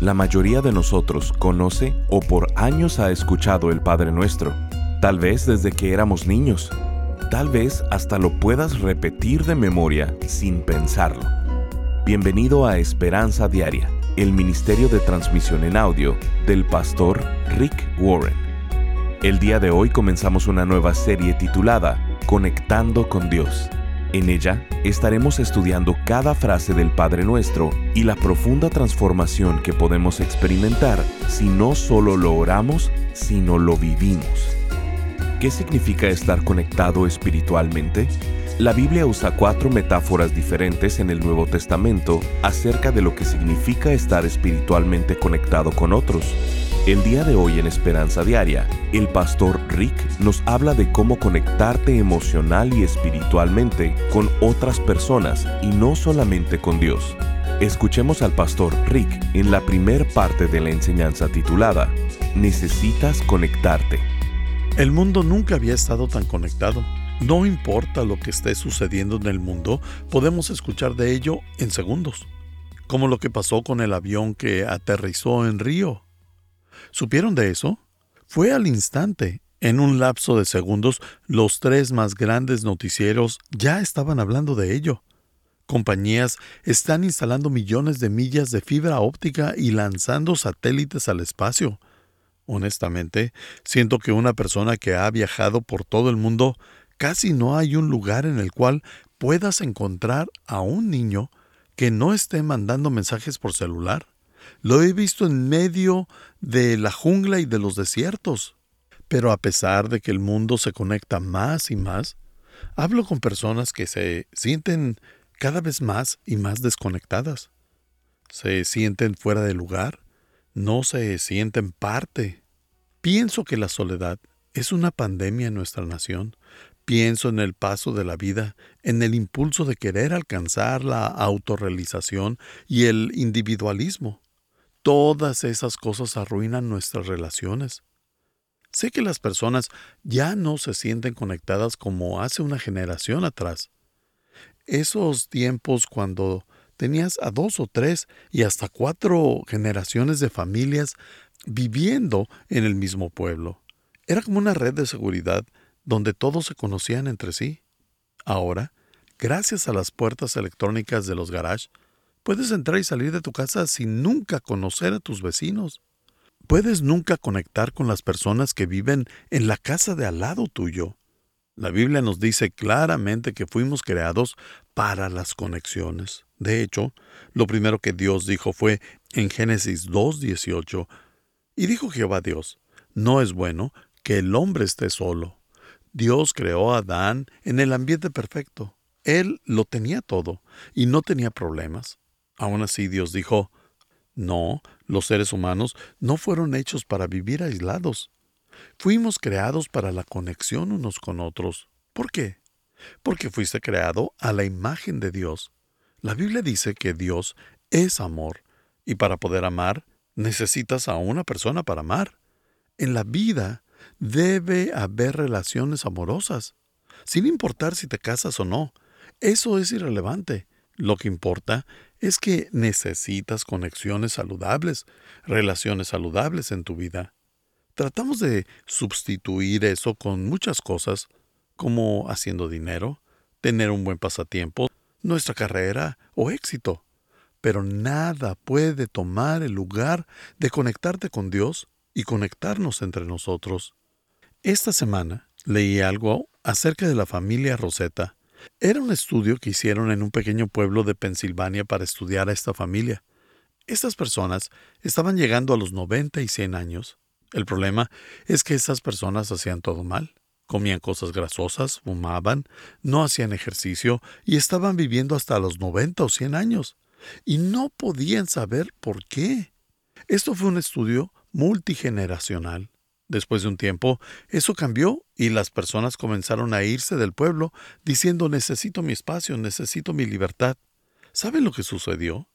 La mayoría de nosotros conoce o por años ha escuchado el Padre Nuestro, tal vez desde que éramos niños, tal vez hasta lo puedas repetir de memoria sin pensarlo. Bienvenido a Esperanza Diaria, el Ministerio de Transmisión en Audio del pastor Rick Warren. El día de hoy comenzamos una nueva serie titulada Conectando con Dios. En ella estaremos estudiando cada frase del Padre Nuestro y la profunda transformación que podemos experimentar si no solo lo oramos, sino lo vivimos. ¿Qué significa estar conectado espiritualmente? La Biblia usa cuatro metáforas diferentes en el Nuevo Testamento acerca de lo que significa estar espiritualmente conectado con otros. El día de hoy en Esperanza Diaria, el pastor Rick nos habla de cómo conectarte emocional y espiritualmente con otras personas y no solamente con Dios. Escuchemos al pastor Rick en la primer parte de la enseñanza titulada Necesitas conectarte. El mundo nunca había estado tan conectado. No importa lo que esté sucediendo en el mundo, podemos escuchar de ello en segundos. Como lo que pasó con el avión que aterrizó en Río ¿Supieron de eso? Fue al instante. En un lapso de segundos, los tres más grandes noticieros ya estaban hablando de ello. Compañías están instalando millones de millas de fibra óptica y lanzando satélites al espacio. Honestamente, siento que una persona que ha viajado por todo el mundo, casi no hay un lugar en el cual puedas encontrar a un niño que no esté mandando mensajes por celular. Lo he visto en medio de la jungla y de los desiertos. Pero a pesar de que el mundo se conecta más y más, hablo con personas que se sienten cada vez más y más desconectadas. Se sienten fuera de lugar, no se sienten parte. Pienso que la soledad es una pandemia en nuestra nación. Pienso en el paso de la vida, en el impulso de querer alcanzar la autorrealización y el individualismo. Todas esas cosas arruinan nuestras relaciones. Sé que las personas ya no se sienten conectadas como hace una generación atrás. Esos tiempos cuando tenías a dos o tres y hasta cuatro generaciones de familias viviendo en el mismo pueblo. Era como una red de seguridad donde todos se conocían entre sí. Ahora, gracias a las puertas electrónicas de los garages, Puedes entrar y salir de tu casa sin nunca conocer a tus vecinos. Puedes nunca conectar con las personas que viven en la casa de al lado tuyo. La Biblia nos dice claramente que fuimos creados para las conexiones. De hecho, lo primero que Dios dijo fue en Génesis 2.18, y dijo Jehová Dios, no es bueno que el hombre esté solo. Dios creó a Adán en el ambiente perfecto. Él lo tenía todo y no tenía problemas. Aún así Dios dijo, no, los seres humanos no fueron hechos para vivir aislados. Fuimos creados para la conexión unos con otros. ¿Por qué? Porque fuiste creado a la imagen de Dios. La Biblia dice que Dios es amor, y para poder amar necesitas a una persona para amar. En la vida debe haber relaciones amorosas, sin importar si te casas o no. Eso es irrelevante. Lo que importa es que necesitas conexiones saludables, relaciones saludables en tu vida. Tratamos de sustituir eso con muchas cosas, como haciendo dinero, tener un buen pasatiempo, nuestra carrera o éxito. Pero nada puede tomar el lugar de conectarte con Dios y conectarnos entre nosotros. Esta semana leí algo acerca de la familia Rosetta era un estudio que hicieron en un pequeño pueblo de Pensilvania para estudiar a esta familia. Estas personas estaban llegando a los 90 y 100 años. El problema es que estas personas hacían todo mal. Comían cosas grasosas, fumaban, no hacían ejercicio y estaban viviendo hasta los 90 o 100 años. Y no podían saber por qué. Esto fue un estudio multigeneracional. Después de un tiempo, eso cambió y las personas comenzaron a irse del pueblo diciendo necesito mi espacio, necesito mi libertad. ¿Saben lo que sucedió?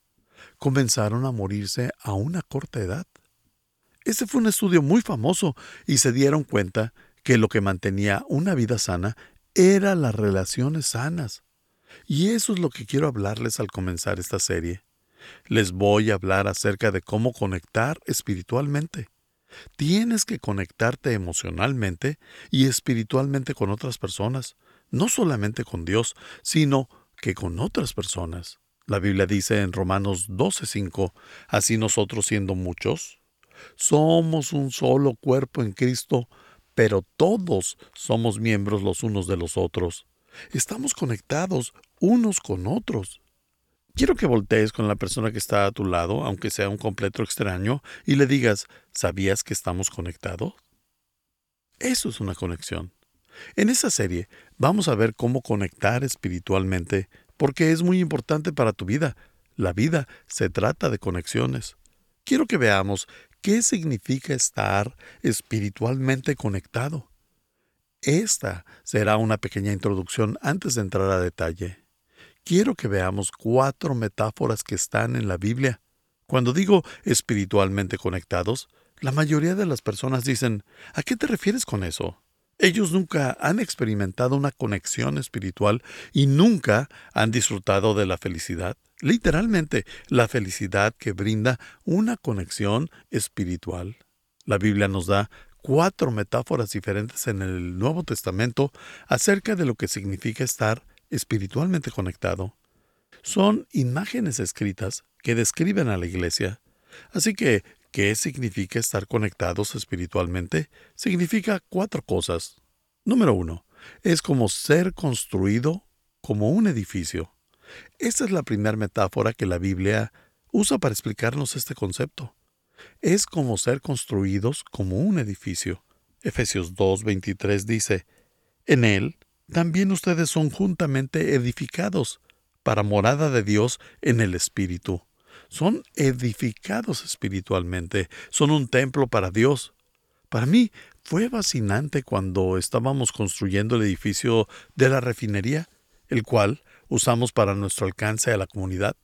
Comenzaron a morirse a una corta edad. Este fue un estudio muy famoso y se dieron cuenta que lo que mantenía una vida sana era las relaciones sanas. Y eso es lo que quiero hablarles al comenzar esta serie. Les voy a hablar acerca de cómo conectar espiritualmente. Tienes que conectarte emocionalmente y espiritualmente con otras personas, no solamente con Dios, sino que con otras personas. La Biblia dice en Romanos 12:5, así nosotros siendo muchos, somos un solo cuerpo en Cristo, pero todos somos miembros los unos de los otros. Estamos conectados unos con otros. Quiero que voltees con la persona que está a tu lado, aunque sea un completo extraño, y le digas, ¿sabías que estamos conectados? Eso es una conexión. En esta serie vamos a ver cómo conectar espiritualmente, porque es muy importante para tu vida. La vida se trata de conexiones. Quiero que veamos qué significa estar espiritualmente conectado. Esta será una pequeña introducción antes de entrar a detalle quiero que veamos cuatro metáforas que están en la Biblia. Cuando digo espiritualmente conectados, la mayoría de las personas dicen, ¿a qué te refieres con eso? Ellos nunca han experimentado una conexión espiritual y nunca han disfrutado de la felicidad, literalmente la felicidad que brinda una conexión espiritual. La Biblia nos da cuatro metáforas diferentes en el Nuevo Testamento acerca de lo que significa estar espiritualmente conectado. Son imágenes escritas que describen a la iglesia. Así que, ¿qué significa estar conectados espiritualmente? Significa cuatro cosas. Número uno, es como ser construido como un edificio. Esta es la primera metáfora que la Biblia usa para explicarnos este concepto. Es como ser construidos como un edificio. Efesios 2.23 dice, En él también ustedes son juntamente edificados para morada de Dios en el Espíritu. Son edificados espiritualmente, son un templo para Dios. Para mí fue fascinante cuando estábamos construyendo el edificio de la refinería, el cual usamos para nuestro alcance a la comunidad,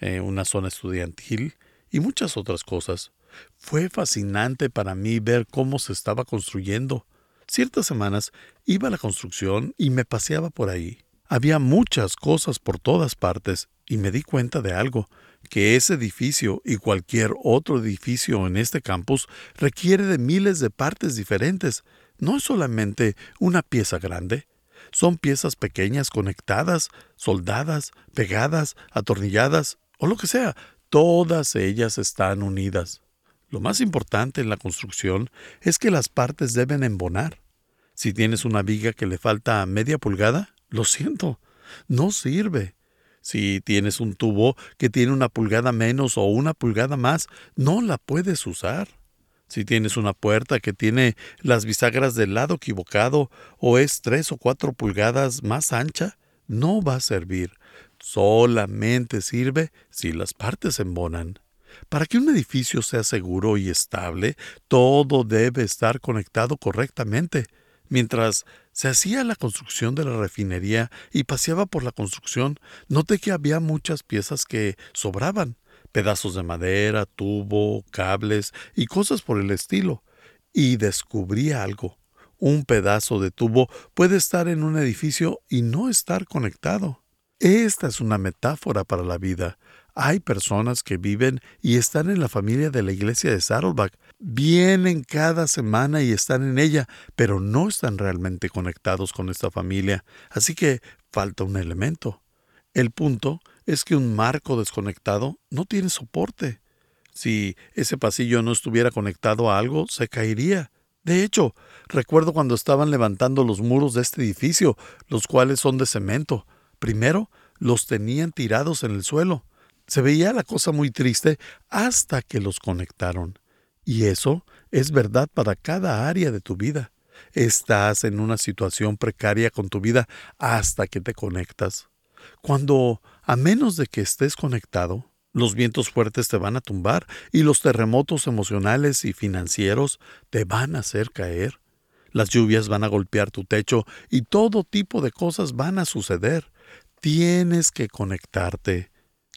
eh, una zona estudiantil y muchas otras cosas. Fue fascinante para mí ver cómo se estaba construyendo. Ciertas semanas iba a la construcción y me paseaba por ahí. Había muchas cosas por todas partes y me di cuenta de algo, que ese edificio y cualquier otro edificio en este campus requiere de miles de partes diferentes. No es solamente una pieza grande, son piezas pequeñas conectadas, soldadas, pegadas, atornilladas o lo que sea. Todas ellas están unidas. Lo más importante en la construcción es que las partes deben embonar. Si tienes una viga que le falta media pulgada, lo siento, no sirve. Si tienes un tubo que tiene una pulgada menos o una pulgada más, no la puedes usar. Si tienes una puerta que tiene las bisagras del lado equivocado o es tres o cuatro pulgadas más ancha, no va a servir. Solamente sirve si las partes embonan. Para que un edificio sea seguro y estable, todo debe estar conectado correctamente. Mientras se hacía la construcción de la refinería y paseaba por la construcción, noté que había muchas piezas que sobraban, pedazos de madera, tubo, cables y cosas por el estilo, y descubrí algo. Un pedazo de tubo puede estar en un edificio y no estar conectado. Esta es una metáfora para la vida. Hay personas que viven y están en la familia de la iglesia de Saddleback. Vienen cada semana y están en ella, pero no están realmente conectados con esta familia. Así que falta un elemento. El punto es que un marco desconectado no tiene soporte. Si ese pasillo no estuviera conectado a algo, se caería. De hecho, recuerdo cuando estaban levantando los muros de este edificio, los cuales son de cemento. Primero, los tenían tirados en el suelo. Se veía la cosa muy triste hasta que los conectaron. Y eso es verdad para cada área de tu vida. Estás en una situación precaria con tu vida hasta que te conectas. Cuando, a menos de que estés conectado, los vientos fuertes te van a tumbar y los terremotos emocionales y financieros te van a hacer caer. Las lluvias van a golpear tu techo y todo tipo de cosas van a suceder. Tienes que conectarte.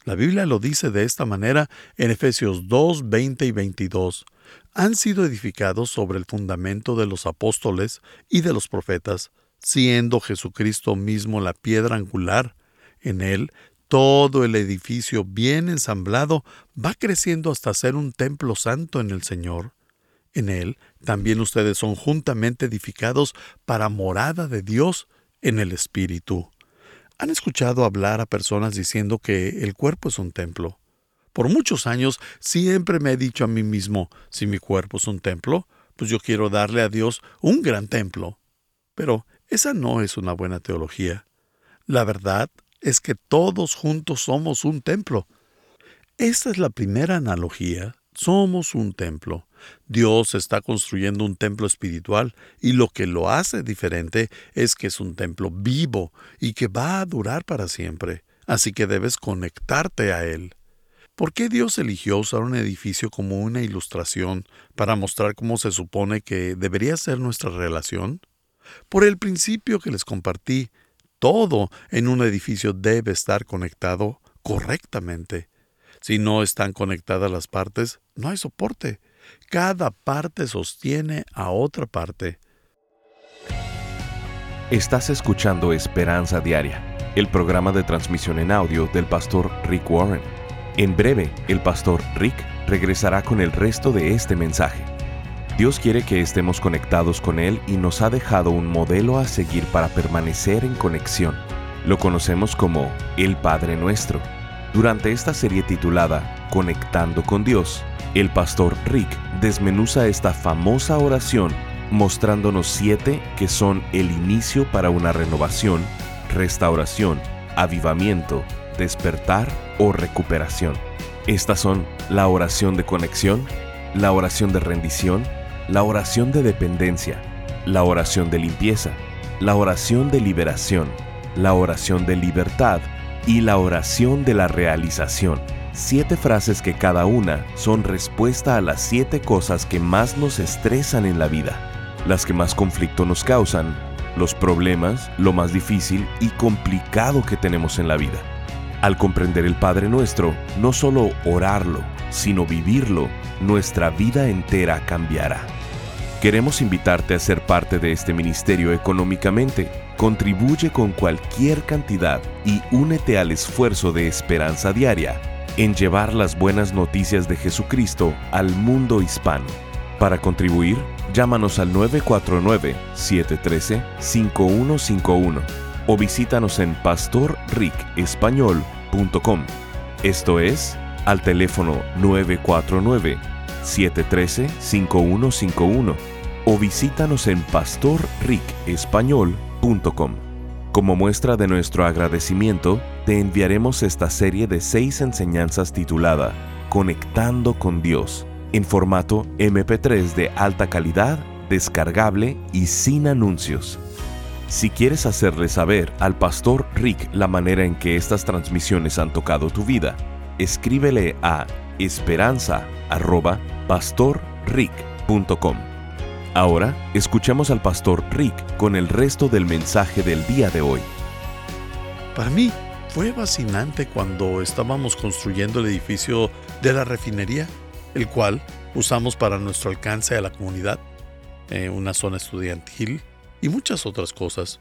La Biblia lo dice de esta manera en Efesios 2, 20 y 22. Han sido edificados sobre el fundamento de los apóstoles y de los profetas, siendo Jesucristo mismo la piedra angular. En él todo el edificio bien ensamblado va creciendo hasta ser un templo santo en el Señor. En él también ustedes son juntamente edificados para morada de Dios en el Espíritu. ¿Han escuchado hablar a personas diciendo que el cuerpo es un templo? Por muchos años siempre me he dicho a mí mismo, si mi cuerpo es un templo, pues yo quiero darle a Dios un gran templo. Pero esa no es una buena teología. La verdad es que todos juntos somos un templo. Esta es la primera analogía. Somos un templo. Dios está construyendo un templo espiritual y lo que lo hace diferente es que es un templo vivo y que va a durar para siempre. Así que debes conectarte a él. ¿Por qué Dios eligió usar un edificio como una ilustración para mostrar cómo se supone que debería ser nuestra relación? Por el principio que les compartí, todo en un edificio debe estar conectado correctamente. Si no están conectadas las partes, no hay soporte. Cada parte sostiene a otra parte. Estás escuchando Esperanza Diaria, el programa de transmisión en audio del pastor Rick Warren. En breve, el pastor Rick regresará con el resto de este mensaje. Dios quiere que estemos conectados con Él y nos ha dejado un modelo a seguir para permanecer en conexión. Lo conocemos como el Padre Nuestro. Durante esta serie titulada Conectando con Dios, el pastor Rick desmenuza esta famosa oración mostrándonos siete que son el inicio para una renovación, restauración, avivamiento, despertar o recuperación. Estas son la oración de conexión, la oración de rendición, la oración de dependencia, la oración de limpieza, la oración de liberación, la oración de libertad y la oración de la realización. Siete frases que cada una son respuesta a las siete cosas que más nos estresan en la vida, las que más conflicto nos causan, los problemas, lo más difícil y complicado que tenemos en la vida. Al comprender el Padre Nuestro, no solo orarlo, sino vivirlo, nuestra vida entera cambiará. Queremos invitarte a ser parte de este ministerio económicamente. Contribuye con cualquier cantidad y únete al esfuerzo de esperanza diaria en llevar las buenas noticias de Jesucristo al mundo hispano. Para contribuir, llámanos al 949-713-5151 o visítanos en pastorricespañol.com. Esto es, al teléfono 949-713-5151 o visítanos en pastorricespañol.com. Como muestra de nuestro agradecimiento, te enviaremos esta serie de seis enseñanzas titulada Conectando con Dios, en formato MP3 de alta calidad, descargable y sin anuncios. Si quieres hacerle saber al pastor Rick la manera en que estas transmisiones han tocado tu vida, escríbele a esperanza.pastorrick.com. Ahora escuchemos al pastor Rick con el resto del mensaje del día de hoy. Para mí fue fascinante cuando estábamos construyendo el edificio de la refinería, el cual usamos para nuestro alcance a la comunidad, eh, una zona estudiantil y muchas otras cosas.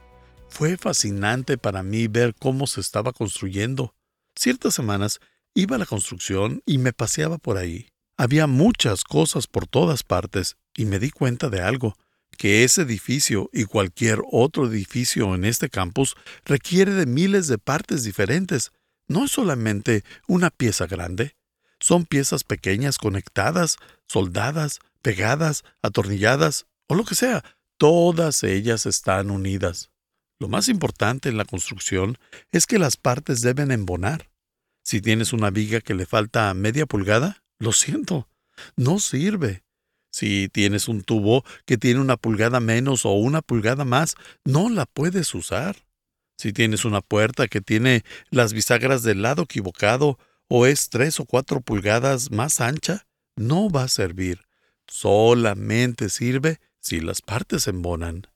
Fue fascinante para mí ver cómo se estaba construyendo. Ciertas semanas iba a la construcción y me paseaba por ahí. Había muchas cosas por todas partes y me di cuenta de algo, que ese edificio y cualquier otro edificio en este campus requiere de miles de partes diferentes. No es solamente una pieza grande, son piezas pequeñas conectadas, soldadas, pegadas, atornilladas o lo que sea. Todas ellas están unidas. Lo más importante en la construcción es que las partes deben embonar. Si tienes una viga que le falta media pulgada, lo siento, no sirve. Si tienes un tubo que tiene una pulgada menos o una pulgada más, no la puedes usar. Si tienes una puerta que tiene las bisagras del lado equivocado o es tres o cuatro pulgadas más ancha, no va a servir. Solamente sirve si las partes embonan.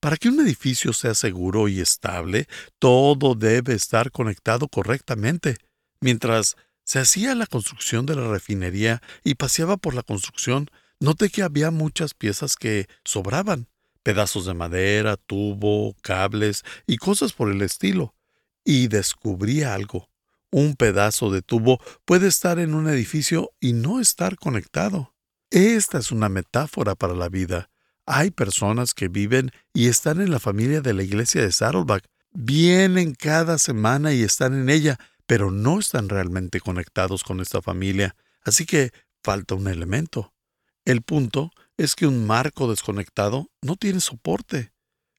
Para que un edificio sea seguro y estable, todo debe estar conectado correctamente. Mientras se hacía la construcción de la refinería y paseaba por la construcción, noté que había muchas piezas que sobraban, pedazos de madera, tubo, cables y cosas por el estilo, y descubrí algo. un pedazo de tubo puede estar en un edificio y no estar conectado. Esta es una metáfora para la vida. Hay personas que viven y están en la familia de la iglesia de Saddleback, vienen cada semana y están en ella, pero no están realmente conectados con esta familia, así que falta un elemento. El punto es que un marco desconectado no tiene soporte.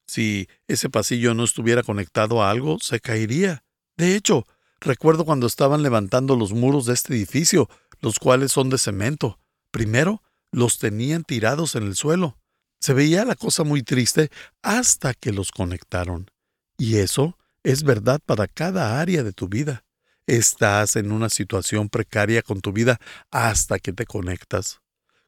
Si ese pasillo no estuviera conectado a algo, se caería. De hecho, recuerdo cuando estaban levantando los muros de este edificio, los cuales son de cemento. Primero, los tenían tirados en el suelo. Se veía la cosa muy triste hasta que los conectaron. Y eso es verdad para cada área de tu vida. Estás en una situación precaria con tu vida hasta que te conectas.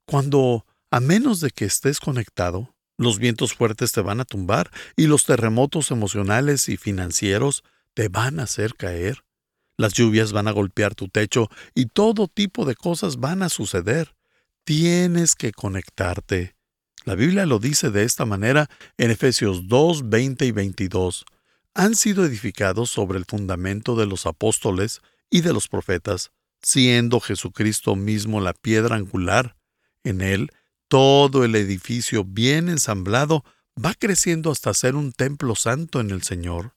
Cuando, a menos de que estés conectado, los vientos fuertes te van a tumbar y los terremotos emocionales y financieros te van a hacer caer. Las lluvias van a golpear tu techo y todo tipo de cosas van a suceder. Tienes que conectarte. La Biblia lo dice de esta manera en Efesios 2, 20 y 22. Han sido edificados sobre el fundamento de los apóstoles y de los profetas, siendo Jesucristo mismo la piedra angular. En él todo el edificio bien ensamblado va creciendo hasta ser un templo santo en el Señor.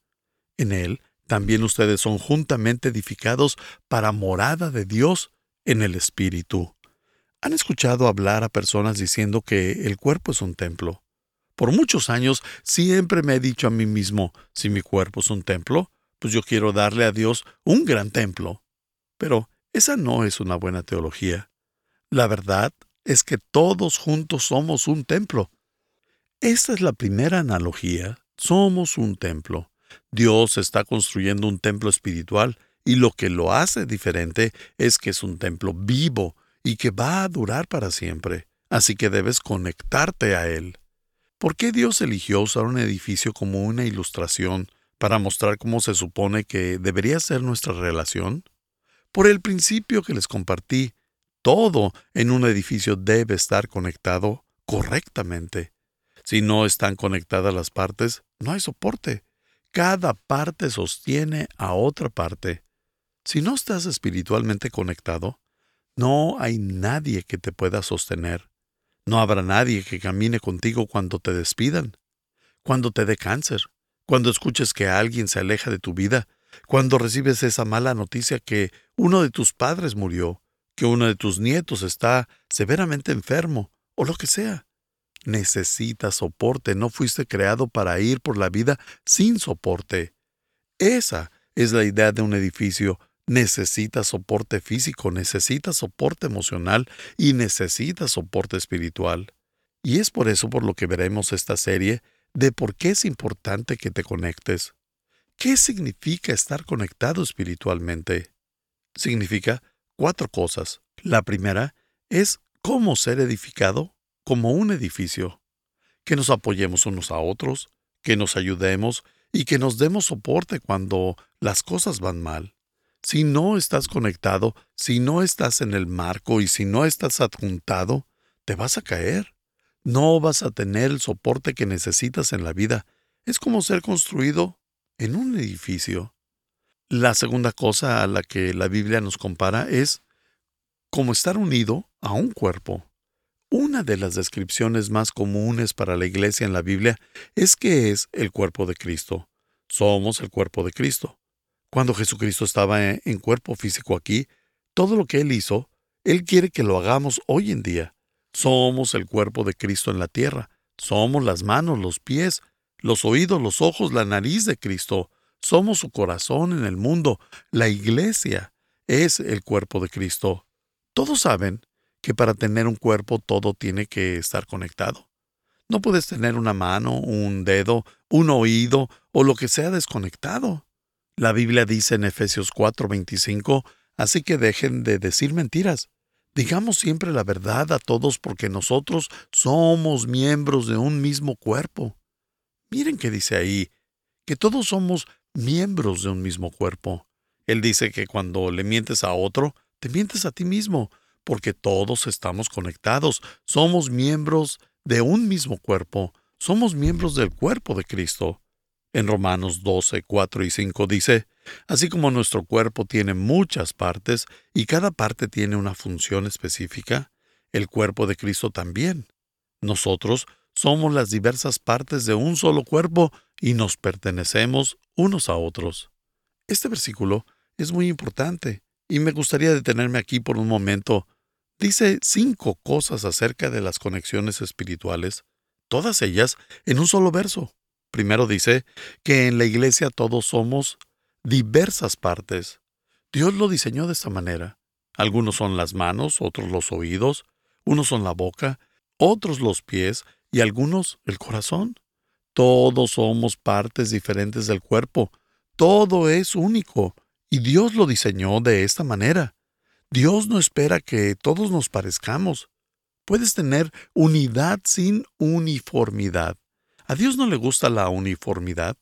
En él también ustedes son juntamente edificados para morada de Dios en el Espíritu. ¿Han escuchado hablar a personas diciendo que el cuerpo es un templo? Por muchos años siempre me he dicho a mí mismo, si mi cuerpo es un templo, pues yo quiero darle a Dios un gran templo. Pero esa no es una buena teología. La verdad es que todos juntos somos un templo. Esta es la primera analogía. Somos un templo. Dios está construyendo un templo espiritual y lo que lo hace diferente es que es un templo vivo y que va a durar para siempre. Así que debes conectarte a él. ¿Por qué Dios eligió usar un edificio como una ilustración para mostrar cómo se supone que debería ser nuestra relación? Por el principio que les compartí, todo en un edificio debe estar conectado correctamente. Si no están conectadas las partes, no hay soporte. Cada parte sostiene a otra parte. Si no estás espiritualmente conectado, no hay nadie que te pueda sostener. No habrá nadie que camine contigo cuando te despidan, cuando te dé cáncer, cuando escuches que alguien se aleja de tu vida, cuando recibes esa mala noticia que uno de tus padres murió, que uno de tus nietos está severamente enfermo o lo que sea. Necesitas soporte, no fuiste creado para ir por la vida sin soporte. Esa es la idea de un edificio. Necesitas soporte físico, necesitas soporte emocional y necesitas soporte espiritual. Y es por eso por lo que veremos esta serie de por qué es importante que te conectes. ¿Qué significa estar conectado espiritualmente? Significa cuatro cosas. La primera es cómo ser edificado como un edificio, que nos apoyemos unos a otros, que nos ayudemos y que nos demos soporte cuando las cosas van mal. Si no estás conectado, si no estás en el marco y si no estás adjuntado, te vas a caer. No vas a tener el soporte que necesitas en la vida. Es como ser construido en un edificio. La segunda cosa a la que la Biblia nos compara es como estar unido a un cuerpo. Una de las descripciones más comunes para la iglesia en la Biblia es que es el cuerpo de Cristo. Somos el cuerpo de Cristo. Cuando Jesucristo estaba en cuerpo físico aquí, todo lo que Él hizo, Él quiere que lo hagamos hoy en día. Somos el cuerpo de Cristo en la tierra. Somos las manos, los pies, los oídos, los ojos, la nariz de Cristo. Somos su corazón en el mundo. La iglesia es el cuerpo de Cristo. Todos saben que para tener un cuerpo todo tiene que estar conectado. No puedes tener una mano, un dedo, un oído o lo que sea desconectado. La Biblia dice en Efesios 4:25, así que dejen de decir mentiras. Digamos siempre la verdad a todos porque nosotros somos miembros de un mismo cuerpo. Miren que dice ahí, que todos somos miembros de un mismo cuerpo. Él dice que cuando le mientes a otro, te mientes a ti mismo, porque todos estamos conectados, somos miembros de un mismo cuerpo, somos miembros del cuerpo de Cristo. En Romanos 12, 4 y 5 dice, Así como nuestro cuerpo tiene muchas partes y cada parte tiene una función específica, el cuerpo de Cristo también. Nosotros somos las diversas partes de un solo cuerpo y nos pertenecemos unos a otros. Este versículo es muy importante y me gustaría detenerme aquí por un momento. Dice cinco cosas acerca de las conexiones espirituales, todas ellas en un solo verso. Primero dice que en la iglesia todos somos diversas partes. Dios lo diseñó de esta manera. Algunos son las manos, otros los oídos, unos son la boca, otros los pies y algunos el corazón. Todos somos partes diferentes del cuerpo. Todo es único y Dios lo diseñó de esta manera. Dios no espera que todos nos parezcamos. Puedes tener unidad sin uniformidad. A Dios no le gusta la uniformidad.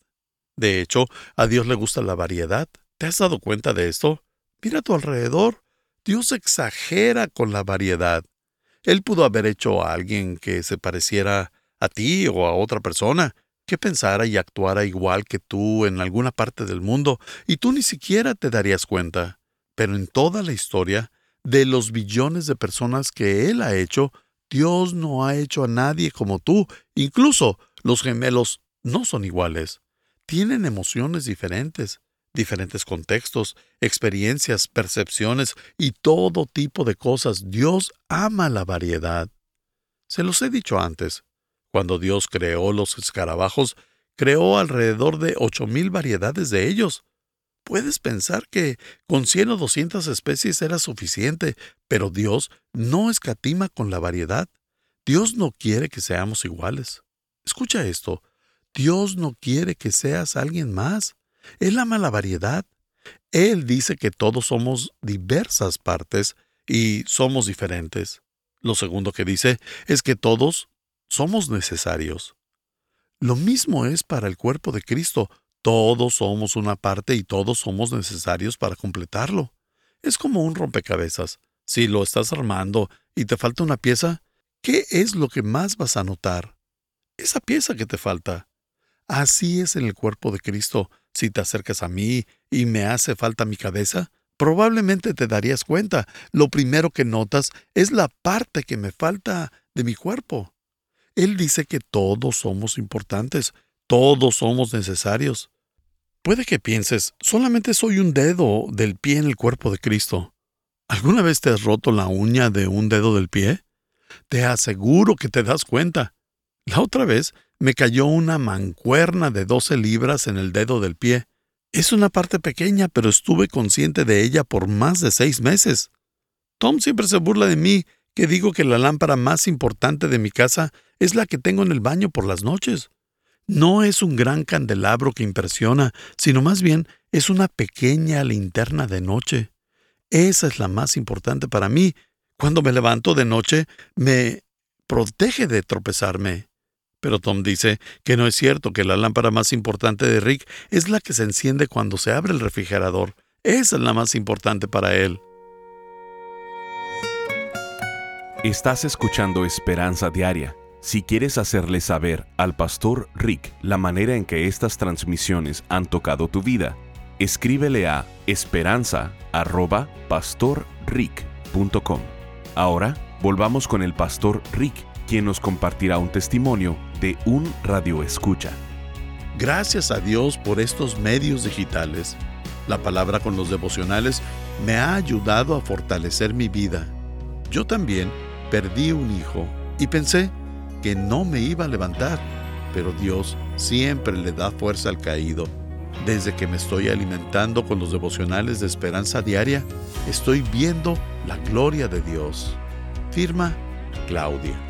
De hecho, a Dios le gusta la variedad. ¿Te has dado cuenta de esto? Mira a tu alrededor. Dios exagera con la variedad. Él pudo haber hecho a alguien que se pareciera a ti o a otra persona, que pensara y actuara igual que tú en alguna parte del mundo, y tú ni siquiera te darías cuenta. Pero en toda la historia, de los billones de personas que Él ha hecho, Dios no ha hecho a nadie como tú. Incluso los gemelos no son iguales. Tienen emociones diferentes, diferentes contextos, experiencias, percepciones y todo tipo de cosas. Dios ama la variedad. Se los he dicho antes. Cuando Dios creó los escarabajos, creó alrededor de ocho mil variedades de ellos. Puedes pensar que con cien o doscientas especies era suficiente, pero Dios no escatima con la variedad. Dios no quiere que seamos iguales. Escucha esto. Dios no quiere que seas alguien más. Él ama la variedad. Él dice que todos somos diversas partes y somos diferentes. Lo segundo que dice es que todos somos necesarios. Lo mismo es para el cuerpo de Cristo. Todos somos una parte y todos somos necesarios para completarlo. Es como un rompecabezas. Si lo estás armando y te falta una pieza, ¿qué es lo que más vas a notar? Esa pieza que te falta. Así es en el cuerpo de Cristo. Si te acercas a mí y me hace falta mi cabeza, probablemente te darías cuenta. Lo primero que notas es la parte que me falta de mi cuerpo. Él dice que todos somos importantes, todos somos necesarios. Puede que pienses, solamente soy un dedo del pie en el cuerpo de Cristo. ¿Alguna vez te has roto la uña de un dedo del pie? Te aseguro que te das cuenta. La otra vez me cayó una mancuerna de 12 libras en el dedo del pie. Es una parte pequeña, pero estuve consciente de ella por más de seis meses. Tom siempre se burla de mí, que digo que la lámpara más importante de mi casa es la que tengo en el baño por las noches. No es un gran candelabro que impresiona, sino más bien es una pequeña linterna de noche. Esa es la más importante para mí. Cuando me levanto de noche, me protege de tropezarme. Pero Tom dice que no es cierto que la lámpara más importante de Rick es la que se enciende cuando se abre el refrigerador. Esa es la más importante para él. Estás escuchando Esperanza Diaria. Si quieres hacerle saber al pastor Rick la manera en que estas transmisiones han tocado tu vida, escríbele a esperanza.pastorrick.com. Ahora volvamos con el pastor Rick, quien nos compartirá un testimonio de un radio escucha. Gracias a Dios por estos medios digitales. La palabra con los devocionales me ha ayudado a fortalecer mi vida. Yo también perdí un hijo y pensé que no me iba a levantar, pero Dios siempre le da fuerza al caído. Desde que me estoy alimentando con los devocionales de esperanza diaria, estoy viendo la gloria de Dios. Firma Claudia.